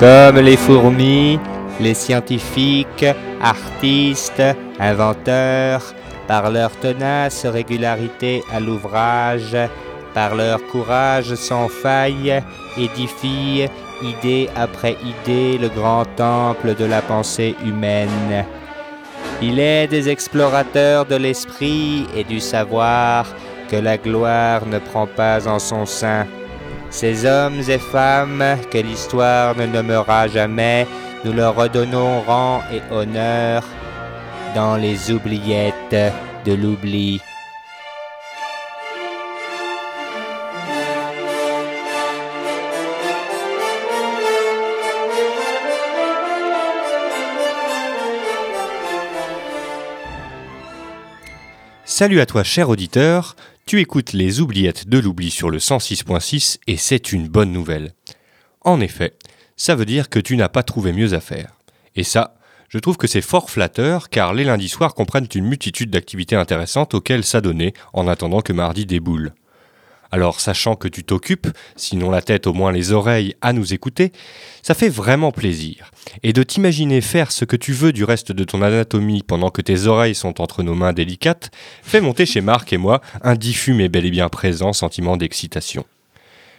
Comme les fourmis, les scientifiques, artistes, inventeurs, par leur tenace régularité à l'ouvrage, par leur courage sans faille, édifient, idée après idée, le grand temple de la pensée humaine. Il est des explorateurs de l'esprit et du savoir que la gloire ne prend pas en son sein. Ces hommes et femmes que l'histoire ne nommera jamais, nous leur redonnons rang et honneur dans les oubliettes de l'oubli. Salut à toi cher auditeur, tu écoutes les oubliettes de l'oubli sur le 106.6 et c'est une bonne nouvelle. En effet, ça veut dire que tu n'as pas trouvé mieux à faire. Et ça, je trouve que c'est fort flatteur car les lundis soirs comprennent une multitude d'activités intéressantes auxquelles s'adonner en attendant que mardi déboule. Alors, sachant que tu t'occupes, sinon la tête au moins les oreilles, à nous écouter, ça fait vraiment plaisir. Et de t'imaginer faire ce que tu veux du reste de ton anatomie pendant que tes oreilles sont entre nos mains délicates, fait monter chez Marc et moi un diffus mais bel et bien présent sentiment d'excitation.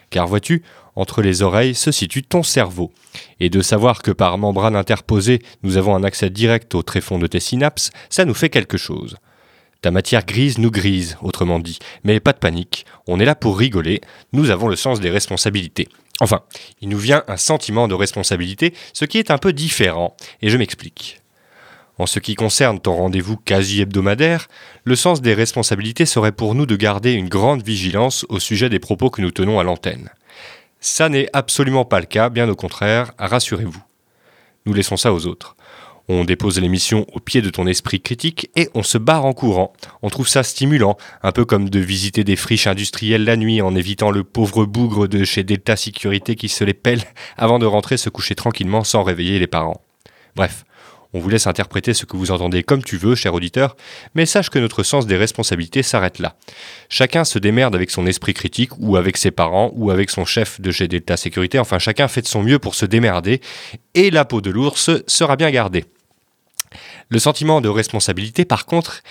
Car vois-tu, entre les oreilles se situe ton cerveau. Et de savoir que par membrane interposée, nous avons un accès direct au tréfonds de tes synapses, ça nous fait quelque chose. Ta matière grise nous grise, autrement dit. Mais pas de panique, on est là pour rigoler, nous avons le sens des responsabilités. Enfin, il nous vient un sentiment de responsabilité, ce qui est un peu différent, et je m'explique. En ce qui concerne ton rendez-vous quasi hebdomadaire, le sens des responsabilités serait pour nous de garder une grande vigilance au sujet des propos que nous tenons à l'antenne. Ça n'est absolument pas le cas, bien au contraire, rassurez-vous. Nous laissons ça aux autres. On dépose l'émission au pied de ton esprit critique et on se barre en courant. On trouve ça stimulant, un peu comme de visiter des friches industrielles la nuit en évitant le pauvre bougre de chez Delta Sécurité qui se les pèle avant de rentrer se coucher tranquillement sans réveiller les parents. Bref, on vous laisse interpréter ce que vous entendez comme tu veux, cher auditeur, mais sache que notre sens des responsabilités s'arrête là. Chacun se démerde avec son esprit critique, ou avec ses parents, ou avec son chef de chez Delta Sécurité, enfin chacun fait de son mieux pour se démerder, et la peau de l'ours sera bien gardée. Le sentiment de responsabilité, par contre,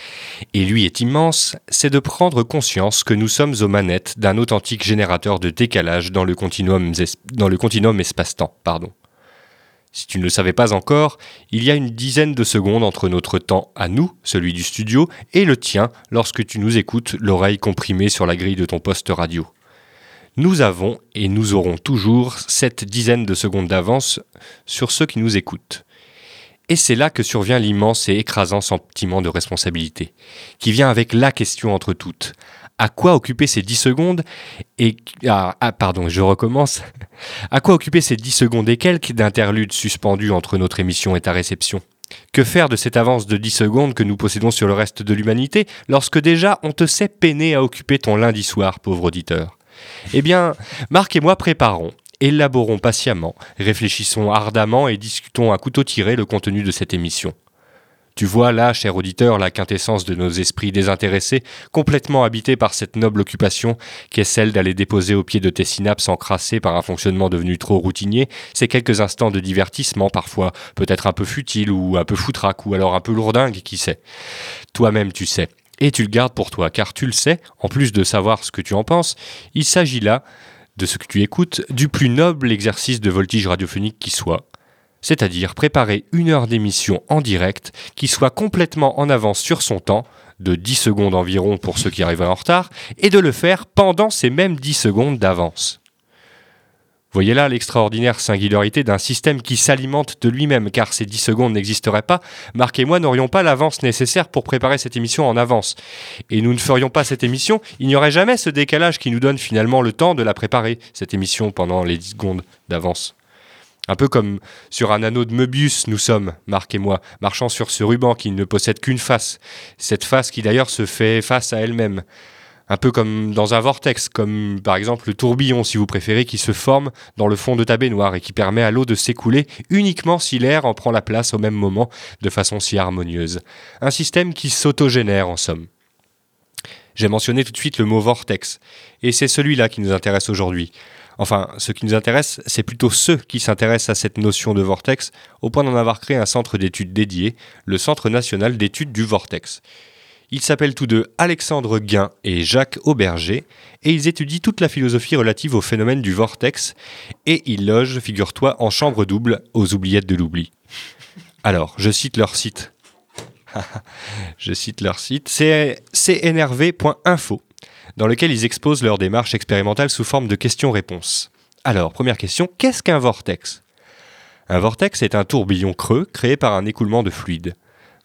et lui est immense, c'est de prendre conscience que nous sommes aux manettes d'un authentique générateur de décalage dans le continuum, dans continuum espace-temps. Si tu ne le savais pas encore, il y a une dizaine de secondes entre notre temps à nous, celui du studio, et le tien lorsque tu nous écoutes, l'oreille comprimée sur la grille de ton poste radio. Nous avons et nous aurons toujours cette dizaine de secondes d'avance sur ceux qui nous écoutent. Et c'est là que survient l'immense et écrasant sentiment de responsabilité, qui vient avec la question entre toutes. À quoi occuper ces 10 secondes et... Pardon, je recommence. À quoi occuper ces 10 secondes et quelques d'interludes suspendus entre notre émission et ta réception? Que faire de cette avance de 10 secondes que nous possédons sur le reste de l'humanité lorsque déjà on te sait peiner à occuper ton lundi soir, pauvre auditeur? Eh bien, Marc et moi préparons, élaborons patiemment, réfléchissons ardemment et discutons à couteau tiré le contenu de cette émission. Tu vois là, cher auditeur, la quintessence de nos esprits désintéressés, complètement habités par cette noble occupation qui est celle d'aller déposer au pied de tes synapses encrassées par un fonctionnement devenu trop routinier ces quelques instants de divertissement parfois peut-être un peu futile ou un peu foutraque ou alors un peu lourdingue, qui sait. Toi-même tu sais. Et tu le gardes pour toi, car tu le sais, en plus de savoir ce que tu en penses, il s'agit là de ce que tu écoutes, du plus noble exercice de voltige radiophonique qui soit, c'est-à-dire préparer une heure d'émission en direct qui soit complètement en avance sur son temps, de 10 secondes environ pour ceux qui arriveraient en retard, et de le faire pendant ces mêmes 10 secondes d'avance. Voyez là l'extraordinaire singularité d'un système qui s'alimente de lui-même, car ces 10 secondes n'existeraient pas, Marc et moi n'aurions pas l'avance nécessaire pour préparer cette émission en avance. Et nous ne ferions pas cette émission, il n'y aurait jamais ce décalage qui nous donne finalement le temps de la préparer, cette émission, pendant les 10 secondes d'avance. Un peu comme sur un anneau de Möbius, nous sommes, Marc et moi, marchant sur ce ruban qui ne possède qu'une face, cette face qui d'ailleurs se fait face à elle-même un peu comme dans un vortex, comme par exemple le tourbillon si vous préférez, qui se forme dans le fond de ta baignoire et qui permet à l'eau de s'écouler uniquement si l'air en prend la place au même moment de façon si harmonieuse. Un système qui s'autogénère en somme. J'ai mentionné tout de suite le mot vortex, et c'est celui-là qui nous intéresse aujourd'hui. Enfin, ce qui nous intéresse, c'est plutôt ceux qui s'intéressent à cette notion de vortex, au point d'en avoir créé un centre d'études dédié, le Centre national d'études du vortex. Ils s'appellent tous deux Alexandre Guin et Jacques Auberger, et ils étudient toute la philosophie relative au phénomène du vortex, et ils logent, figure-toi, en chambre double aux oubliettes de l'oubli. Alors, je cite leur site. je cite leur site, c'est cnrv.info, dans lequel ils exposent leur démarche expérimentale sous forme de questions-réponses. Alors, première question, qu'est-ce qu'un vortex? Un vortex est un tourbillon creux créé par un écoulement de fluide.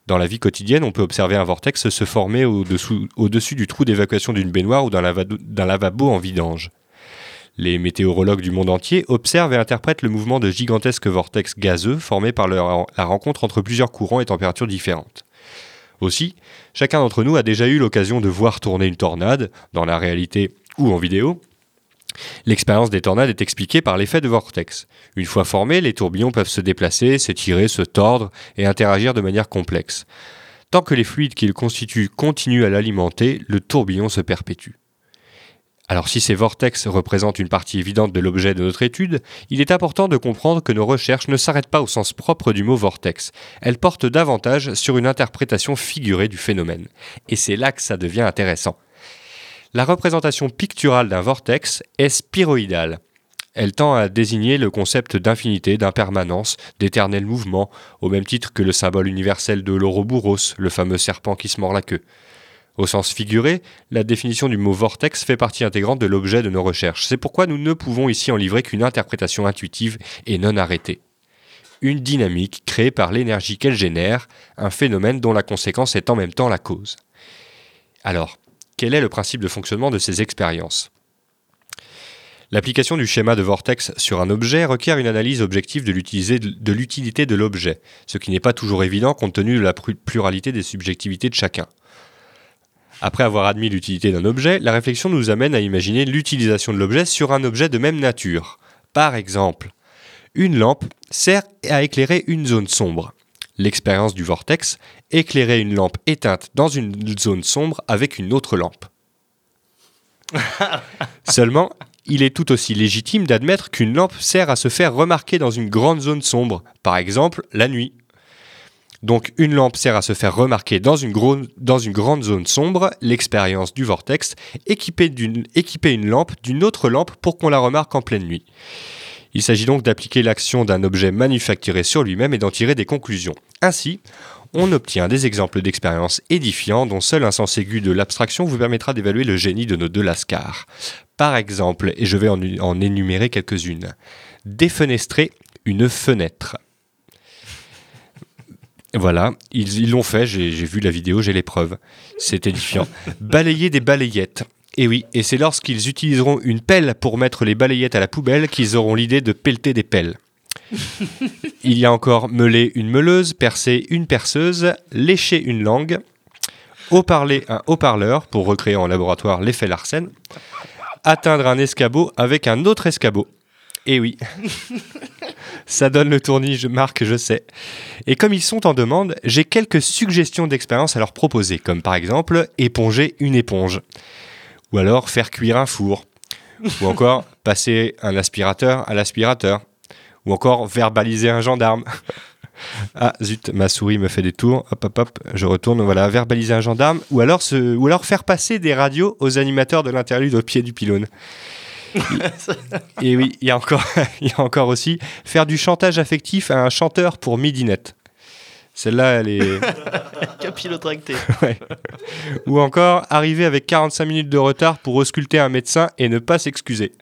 Dans la vie quotidienne, on peut observer un vortex se former au-dessus du trou d'évacuation d'une baignoire ou d'un lavabo en vidange. Les météorologues du monde entier observent et interprètent le mouvement de gigantesques vortex gazeux formés par la rencontre entre plusieurs courants et températures différentes. Aussi, chacun d'entre nous a déjà eu l'occasion de voir tourner une tornade, dans la réalité ou en vidéo, L'expérience des tornades est expliquée par l'effet de vortex. Une fois formés, les tourbillons peuvent se déplacer, s'étirer, se tordre et interagir de manière complexe. Tant que les fluides qu'ils constituent continuent à l'alimenter, le tourbillon se perpétue. Alors si ces vortex représentent une partie évidente de l'objet de notre étude, il est important de comprendre que nos recherches ne s'arrêtent pas au sens propre du mot vortex. Elles portent davantage sur une interprétation figurée du phénomène. Et c'est là que ça devient intéressant. La représentation picturale d'un vortex est spyroïdale. Elle tend à désigner le concept d'infinité, d'impermanence, d'éternel mouvement, au même titre que le symbole universel de l'Ouroboros, le fameux serpent qui se mord la queue. Au sens figuré, la définition du mot vortex fait partie intégrante de l'objet de nos recherches. C'est pourquoi nous ne pouvons ici en livrer qu'une interprétation intuitive et non arrêtée. Une dynamique créée par l'énergie qu'elle génère, un phénomène dont la conséquence est en même temps la cause. Alors, quel est le principe de fonctionnement de ces expériences? L'application du schéma de vortex sur un objet requiert une analyse objective de l'utilité de l'objet, ce qui n'est pas toujours évident compte tenu de la pluralité des subjectivités de chacun. Après avoir admis l'utilité d'un objet, la réflexion nous amène à imaginer l'utilisation de l'objet sur un objet de même nature. Par exemple, une lampe sert à éclairer une zone sombre l'expérience du vortex, éclairer une lampe éteinte dans une zone sombre avec une autre lampe. Seulement, il est tout aussi légitime d'admettre qu'une lampe sert à se faire remarquer dans une grande zone sombre, par exemple la nuit. Donc une lampe sert à se faire remarquer dans une, grande zone sombre, l'expérience du vortex, équiper, équiper une lampe d'une autre lampe pour qu'on la remarque en pleine nuit. Il s'agit donc d'appliquer l'action d'un objet manufacturé sur lui-même et d'en tirer des conclusions. Ainsi, on obtient des exemples d'expériences édifiants dont seul un sens aigu de l'abstraction vous permettra d'évaluer le génie de nos deux lascars. Par exemple, et je vais en, énumérer quelques-unes, défenestrer une fenêtre. Voilà, ils l'ont fait, j'ai vu la vidéo, j'ai les preuves. C'est édifiant. Balayer des balayettes. Et oui, et c'est lorsqu'ils utiliseront une pelle pour mettre les balayettes à la poubelle qu'ils auront l'idée de pelleter des pelles. Il y a encore meuler une meuleuse, percer une perceuse, lécher une langue, haut-parler un haut-parleur pour recréer en laboratoire l'effet Larsen, atteindre un escabeau avec un autre escabeau. Et oui, ça donne le tournis, je marque, je sais. Et comme ils sont en demande, j'ai quelques suggestions d'expérience à leur proposer, comme par exemple éponger une éponge ou alors faire cuire un four, ou encore passer un aspirateur à l'aspirateur, ou encore verbaliser un gendarme. ah zut, ma souris me fait des tours, hop hop hop, je retourne, voilà, verbaliser un gendarme, ou alors, ou alors faire passer des radios aux animateurs de l'interlude au pied du pylône. Et oui, il y, a encore, il y a encore aussi faire du chantage affectif à un chanteur pour midinette. Celle-là, elle est. Capillotracté. ouais. Ou encore, arriver avec 45 minutes de retard pour ausculter un médecin et ne pas s'excuser.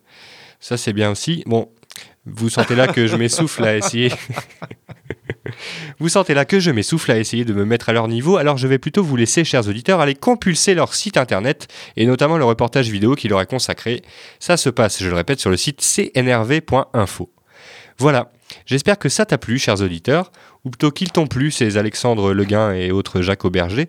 Ça, c'est bien aussi. Bon, vous sentez là que je m'essouffle à essayer. Vous sentez là que je m'essouffle à essayer de me mettre à leur niveau, alors je vais plutôt vous laisser, chers auditeurs, aller compulser leur site internet et notamment le reportage vidéo qui leur est consacré. Ça se passe, je le répète, sur le site cnrv.info. Voilà, j'espère que ça t'a plu, chers auditeurs ou plutôt qu'ils t'ont plu, ces Alexandre Leguin et autres Jacques Auberger.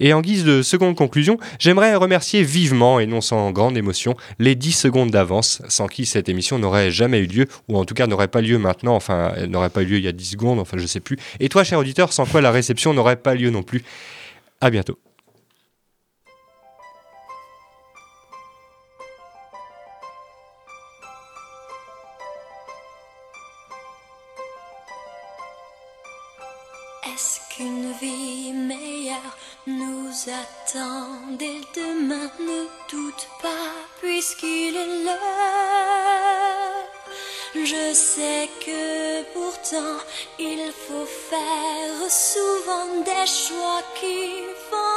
Et en guise de seconde conclusion, j'aimerais remercier vivement et non sans grande émotion les 10 secondes d'avance, sans qui cette émission n'aurait jamais eu lieu, ou en tout cas n'aurait pas lieu maintenant, enfin n'aurait pas eu lieu il y a 10 secondes, enfin je sais plus. Et toi, cher auditeur, sans quoi la réception n'aurait pas lieu non plus. À bientôt. Qu'une vie meilleure nous attend dès demain. Ne doute pas, puisqu'il est l'heure. Je sais que pourtant il faut faire souvent des choix qui font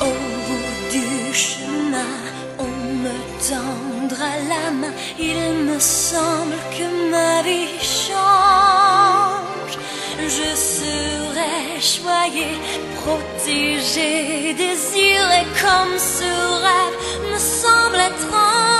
Au bout du chemin, on me tendra la main. Il me semble que ma vie change. Je serai choyée, protégée, désirée comme ce rêve me semble étrange.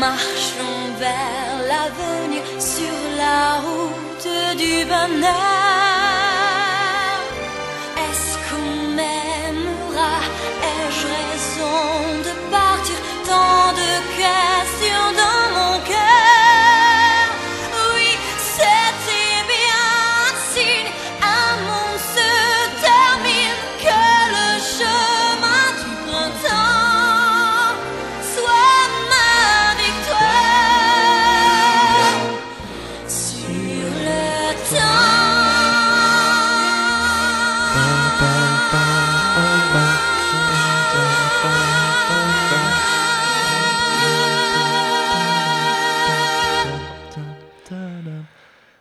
Marchons vers l'avenir sur la route du bonheur.